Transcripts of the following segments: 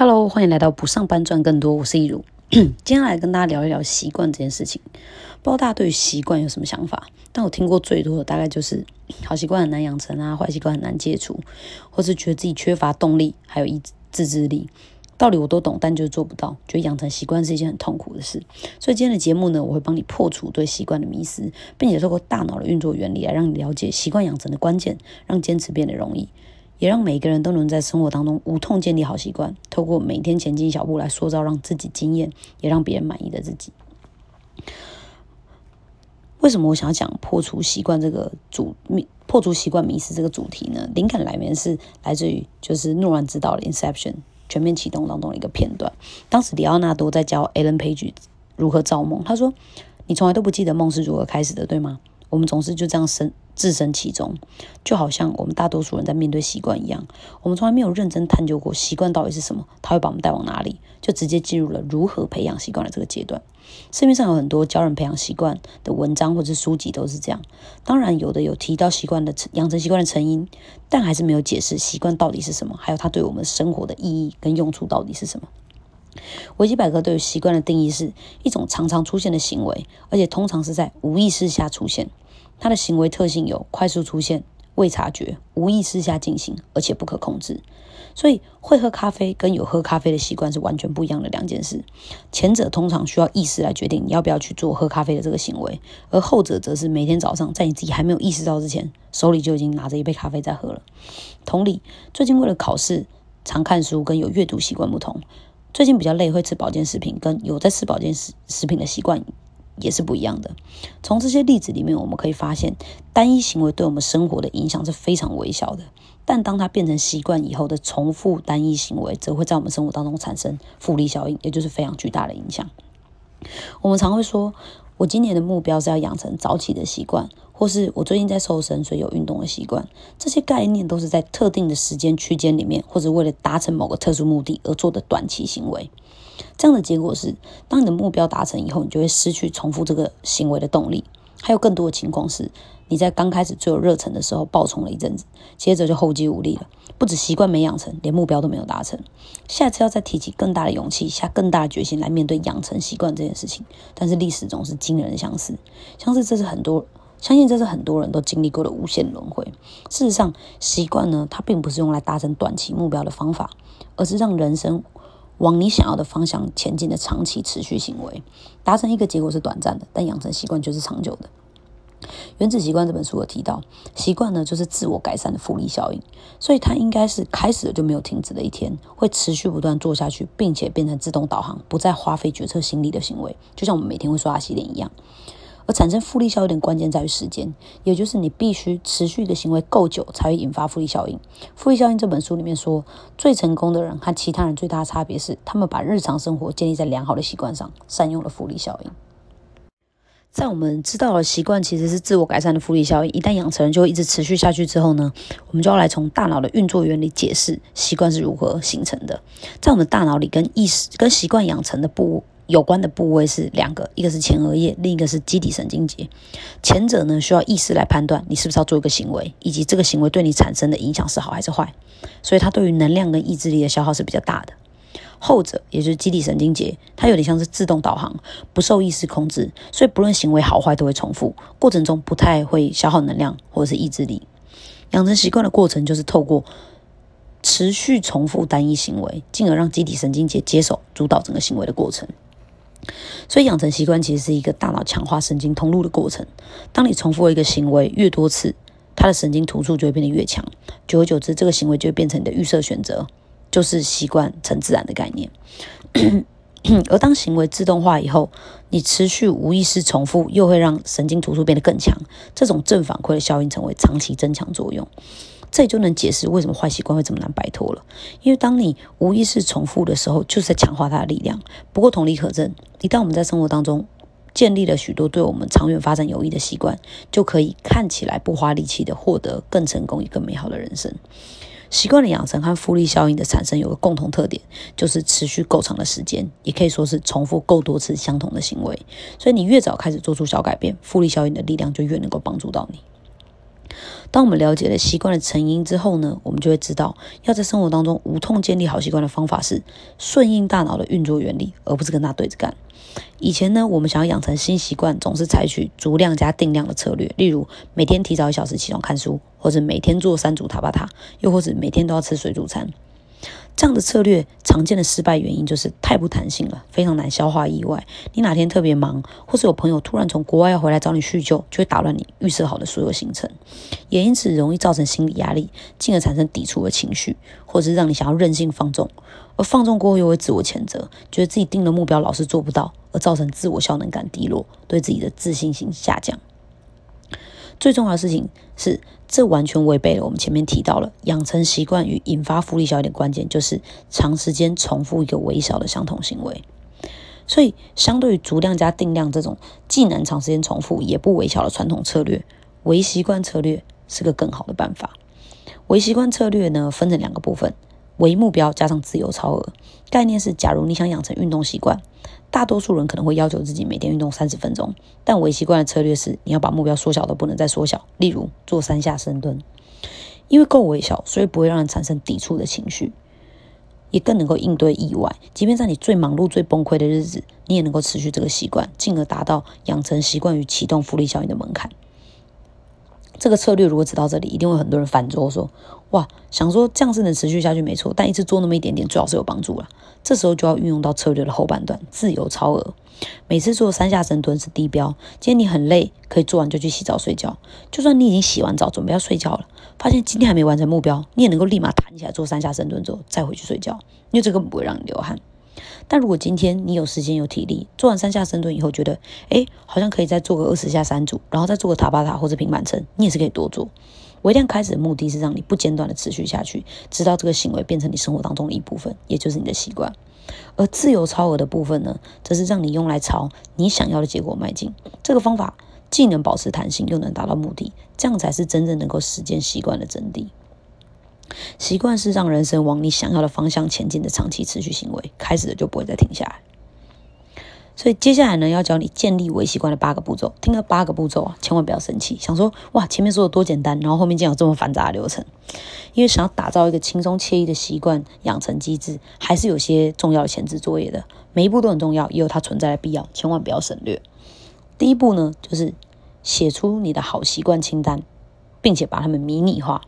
Hello，欢迎来到不上班赚更多，我是易如。今天来跟大家聊一聊习惯这件事情。不知道大家对于习惯有什么想法？但我听过最多的大概就是 好习惯很难养成啊，坏习惯很难戒除，或是觉得自己缺乏动力，还有意自制力。道理我都懂，但就是做不到，觉得养成习惯是一件很痛苦的事。所以今天的节目呢，我会帮你破除对习惯的迷思，并且透过大脑的运作原理来让你了解习惯养成的关键，让坚持变得容易。也让每个人都能在生活当中无痛建立好习惯，透过每天前进一小步来塑造让自己惊艳，也让别人满意的自己。为什么我想要讲破除习惯这个主破除习惯迷失这个主题呢？灵感来源是来自于就是诺兰执导的《Inception》全面启动当中的一个片段。当时里奥纳多在教 Alan Page 如何造梦，他说：“你从来都不记得梦是如何开始的，对吗？”我们总是就这样身置身其中，就好像我们大多数人在面对习惯一样，我们从来没有认真探究过习惯到底是什么，它会把我们带往哪里，就直接进入了如何培养习惯的这个阶段。市面上有很多教人培养习惯的文章或者书籍都是这样，当然有的有提到习惯的养成习惯的成因，但还是没有解释习惯到底是什么，还有它对我们生活的意义跟用处到底是什么。维基百科对于习惯的定义是一种常常出现的行为，而且通常是在无意识下出现。它的行为特性有快速出现、未察觉、无意识下进行，而且不可控制。所以，会喝咖啡跟有喝咖啡的习惯是完全不一样的两件事。前者通常需要意识来决定你要不要去做喝咖啡的这个行为，而后者则是每天早上在你自己还没有意识到之前，手里就已经拿着一杯咖啡在喝了。同理，最近为了考试，常看书跟有阅读习惯不同。最近比较累，会吃保健食品，跟有在吃保健食食品的习惯也是不一样的。从这些例子里面，我们可以发现，单一行为对我们生活的影响是非常微小的。但当它变成习惯以后的重复单一行为，则会在我们生活当中产生复利效应，也就是非常巨大的影响。我们常会说，我今年的目标是要养成早起的习惯。或是我最近在瘦身，所以有运动的习惯。这些概念都是在特定的时间区间里面，或者为了达成某个特殊目的而做的短期行为。这样的结果是，当你的目标达成以后，你就会失去重复这个行为的动力。还有更多的情况是，你在刚开始最有热忱的时候爆冲了一阵子，接着就后继无力了。不止习惯没养成，连目标都没有达成。下次要再提起更大的勇气，下更大的决心来面对养成习惯这件事情。但是历史总是惊人相似，相似这是很多。相信这是很多人都经历过的无限轮回。事实上，习惯呢，它并不是用来达成短期目标的方法，而是让人生往你想要的方向前进的长期持续行为。达成一个结果是短暂的，但养成习惯就是长久的。《原子习惯》这本书有提到，习惯呢就是自我改善的复利效应，所以它应该是开始了就没有停止的一天，会持续不断做下去，并且变成自动导航，不再花费决策心力的行为，就像我们每天会刷牙洗脸一样。而产生复利效应的关键在于时间，也就是你必须持续的行为够久，才会引发复利效应。复利效应这本书里面说，最成功的人和其他人最大的差别是，他们把日常生活建立在良好的习惯上，善用了复利效应。在我们知道了习惯其实是自我改善的复利效应，一旦养成就会一直持续下去之后呢，我们就要来从大脑的运作原理解释习惯是如何形成的。在我们大脑里，跟意识、跟习惯养成的部。有关的部位是两个，一个是前额叶，另一个是基底神经节。前者呢需要意识来判断你是不是要做一个行为，以及这个行为对你产生的影响是好还是坏，所以它对于能量跟意志力的消耗是比较大的。后者也就是基底神经节，它有点像是自动导航，不受意识控制，所以不论行为好坏都会重复，过程中不太会消耗能量或者是意志力。养成习惯的过程就是透过持续重复单一行为，进而让基底神经节接手主导整个行为的过程。所以养成习惯其实是一个大脑强化神经通路的过程。当你重复一个行为越多次，它的神经突触就会变得越强。久而久之，这个行为就会变成你的预设选择，就是习惯成自然的概念。而当行为自动化以后，你持续无意识重复，又会让神经突触变得更强。这种正反馈的效应成为长期增强作用。这也就能解释为什么坏习惯会这么难摆脱了。因为当你无意识重复的时候，就是在强化它的力量。不过同理可证，一旦我们在生活当中建立了许多对我们长远发展有益的习惯，就可以看起来不花力气的获得更成功、也更美好的人生。习惯的养成和复利效应的产生有个共同特点，就是持续够长的时间，也可以说是重复够多次相同的行为。所以你越早开始做出小改变，复利效应的力量就越能够帮助到你。当我们了解了习惯的成因之后呢，我们就会知道，要在生活当中无痛建立好习惯的方法是顺应大脑的运作原理，而不是跟他对着干。以前呢，我们想要养成新习惯，总是采取足量加定量的策略，例如每天提早一小时起床看书，或者每天做三组塔巴塔，又或者每天都要吃水煮餐。这样的策略常见的失败原因就是太不弹性了，非常难消化意外。你哪天特别忙，或是有朋友突然从国外回来找你叙旧，就会打乱你预设好的所有行程，也因此容易造成心理压力，进而产生抵触的情绪，或是让你想要任性放纵。而放纵过后又会自我谴责，觉得自己定了目标老是做不到，而造成自我效能感低落，对自己的自信心下降。最重要的事情是，这完全违背了我们前面提到了养成习惯与引发复利效应的关键，就是长时间重复一个微小的相同行为。所以，相对于足量加定量这种既能长时间重复也不微小的传统策略，微习惯策略是个更好的办法。微习惯策略呢，分成两个部分：微目标加上自由超额。概念是，假如你想养成运动习惯。大多数人可能会要求自己每天运动三十分钟，但微习惯的策略是你要把目标缩小到不能再缩小。例如做三下深蹲，因为够微小，所以不会让人产生抵触的情绪，也更能够应对意外。即便在你最忙碌、最崩溃的日子，你也能够持续这个习惯，进而达到养成习惯与启动复利效应的门槛。这个策略如果只到这里，一定会很多人反桌说：“哇，想说这样是能持续下去没错，但一次做那么一点点，最好是有帮助了。”这时候就要运用到策略的后半段，自由超额。每次做三下深蹲是低标。今天你很累，可以做完就去洗澡睡觉。就算你已经洗完澡准备要睡觉了，发现今天还没完成目标，你也能够立马弹起来做三下深蹲之后再回去睡觉，因为这个不会让你流汗。但如果今天你有时间有体力，做完三下深蹲以后，觉得哎，好像可以再做个二十下三组，然后再做个塔巴塔或者平板撑，你也是可以多做。微量开始的目的是让你不间断的持续下去，直到这个行为变成你生活当中的一部分，也就是你的习惯。而自由超额的部分呢，则是让你用来朝你想要的结果迈进。这个方法既能保持弹性，又能达到目的，这样才是真正能够实践习惯的真谛。习惯是让人生往你想要的方向前进的长期持续行为，开始了就不会再停下来。所以接下来呢，要教你建立微习惯的八个步骤。听了八个步骤啊，千万不要生气，想说哇，前面说的多简单，然后后面竟然有这么繁杂的流程。因为想要打造一个轻松惬意的习惯养成机制，还是有些重要的前置作业的。每一步都很重要，也有它存在的必要，千万不要省略。第一步呢，就是写出你的好习惯清单，并且把它们迷你化。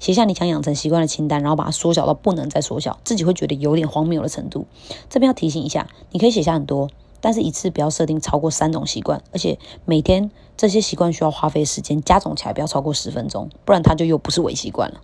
写下你想养成习惯的清单，然后把它缩小到不能再缩小，自己会觉得有点荒谬的程度。这边要提醒一下，你可以写下很多，但是一次不要设定超过三种习惯，而且每天这些习惯需要花费时间加总起来不要超过十分钟，不然它就又不是伪习惯了。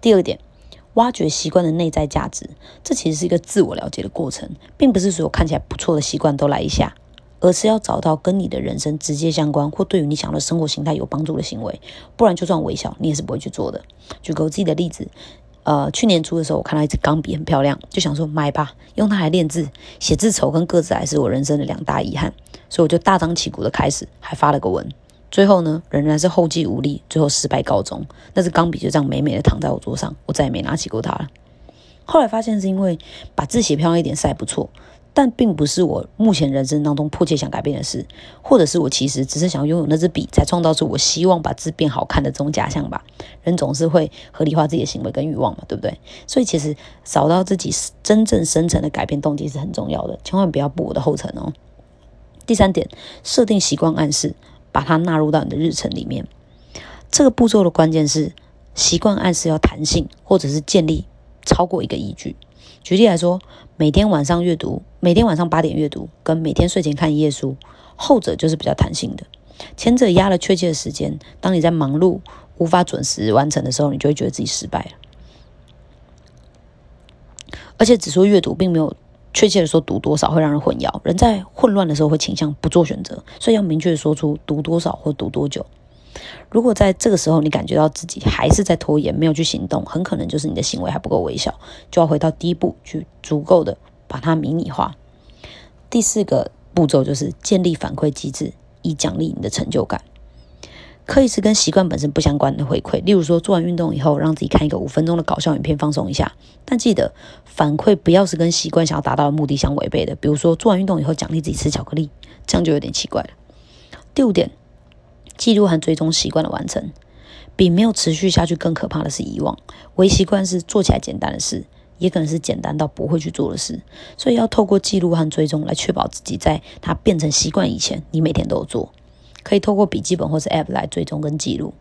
第二点，挖掘习惯的内在价值，这其实是一个自我了解的过程，并不是所有看起来不错的习惯都来一下。而是要找到跟你的人生直接相关，或对于你想要的生活形态有帮助的行为，不然就算微小，你也是不会去做的。举个我自己的例子，呃，去年初的时候，我看到一支钢笔很漂亮，就想说买吧，用它来练字。写字丑跟个子矮是我人生的两大遗憾，所以我就大张旗鼓的开始，还发了个文。最后呢，仍然是后继无力，最后失败告终。那支钢笔就这样美美的躺在我桌上，我再也没拿起过它了。后来发现是因为把字写漂亮一点是还不错。但并不是我目前人生当中迫切想改变的事，或者是我其实只是想要拥有那支笔，才创造出我希望把字变好看的这种假象吧。人总是会合理化自己的行为跟欲望嘛，对不对？所以其实找到自己真正深层的改变动机是很重要的，千万不要步我的后尘哦。第三点，设定习惯暗示，把它纳入到你的日程里面。这个步骤的关键是习惯暗示要弹性，或者是建立超过一个依据。举例来说，每天晚上阅读，每天晚上八点阅读，跟每天睡前看一页书，后者就是比较弹性的。前者压了确切的时间，当你在忙碌无法准时完成的时候，你就会觉得自己失败了。而且只说阅读，并没有确切的说读多少，会让人混淆。人在混乱的时候会倾向不做选择，所以要明确的说出读多少或读多久。如果在这个时候你感觉到自己还是在拖延，没有去行动，很可能就是你的行为还不够微小，就要回到第一步，去足够的把它迷你化。第四个步骤就是建立反馈机制，以奖励你的成就感。可以是跟习惯本身不相关的回馈，例如说做完运动以后，让自己看一个五分钟的搞笑影片放松一下。但记得反馈不要是跟习惯想要达到的目的相违背的，比如说做完运动以后奖励自己吃巧克力，这样就有点奇怪了。第五点。记录和追踪习惯的完成，比没有持续下去更可怕的是遗忘。微习惯是做起来简单的事，也可能是简单到不会去做的事，所以要透过记录和追踪来确保自己在它变成习惯以前，你每天都有做。可以透过笔记本或是 App 来追踪跟记录。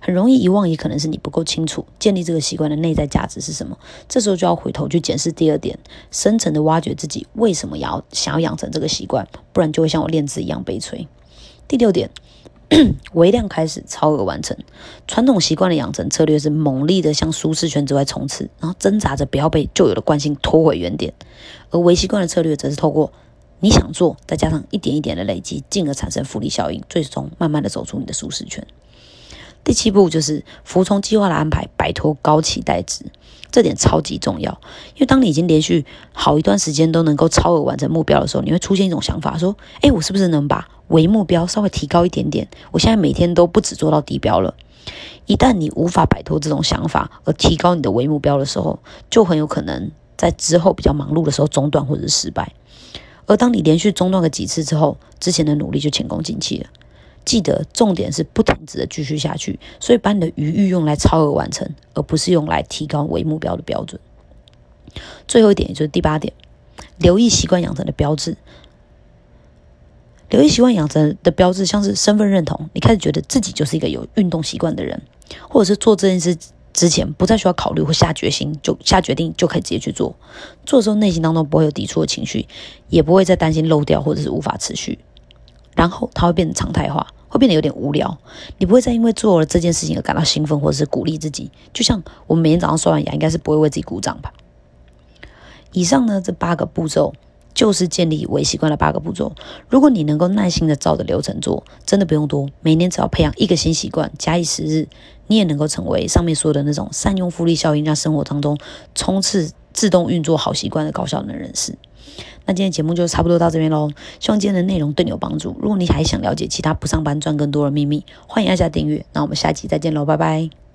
很容易遗忘，也可能是你不够清楚建立这个习惯的内在价值是什么。这时候就要回头去检视第二点，深层的挖掘自己为什么要想要养成这个习惯，不然就会像我练字一样悲催。第六点，微量开始，超额完成。传统习惯的养成策略是猛力的向舒适圈之外冲刺，然后挣扎着不要被旧有的惯性拖回原点；而微习惯的策略则是透过你想做，再加上一点一点的累积，进而产生复利效应，最终慢慢的走出你的舒适圈。第七步就是服从计划的安排，摆脱高期待值，这点超级重要。因为当你已经连续好一段时间都能够超额完成目标的时候，你会出现一种想法，说：“哎，我是不是能把为目标稍微提高一点点？我现在每天都不止做到低标了。”一旦你无法摆脱这种想法而提高你的为目标的时候，就很有可能在之后比较忙碌的时候中断或者是失败。而当你连续中断个几次之后，之前的努力就前功尽弃了。记得重点是不停止的继续下去，所以把你的余裕用来超额完成，而不是用来提高为目标的标准。最后一点，也就是第八点，留意习惯养成的标志。留意习惯养成的标志，像是身份认同，你开始觉得自己就是一个有运动习惯的人，或者是做这件事之前不再需要考虑或下决心，就下决定就可以直接去做。做的时候内心当中不会有抵触的情绪，也不会再担心漏掉或者是无法持续，然后它会变成常态化。会变得有点无聊，你不会再因为做了这件事情而感到兴奋，或者是鼓励自己。就像我们每天早上刷完牙，应该是不会为自己鼓掌吧？以上呢，这八个步骤就是建立微习惯的八个步骤。如果你能够耐心的照着流程做，真的不用多，每年只要培养一个新习惯，假以时日，你也能够成为上面说的那种善用复利效应，让生活当中冲刺自动运作好习惯的高效能人士。那今天节目就差不多到这边喽，希望今天的内容对你有帮助。如果你还想了解其他不上班赚更多的秘密，欢迎按下订阅。那我们下期再见喽，拜拜。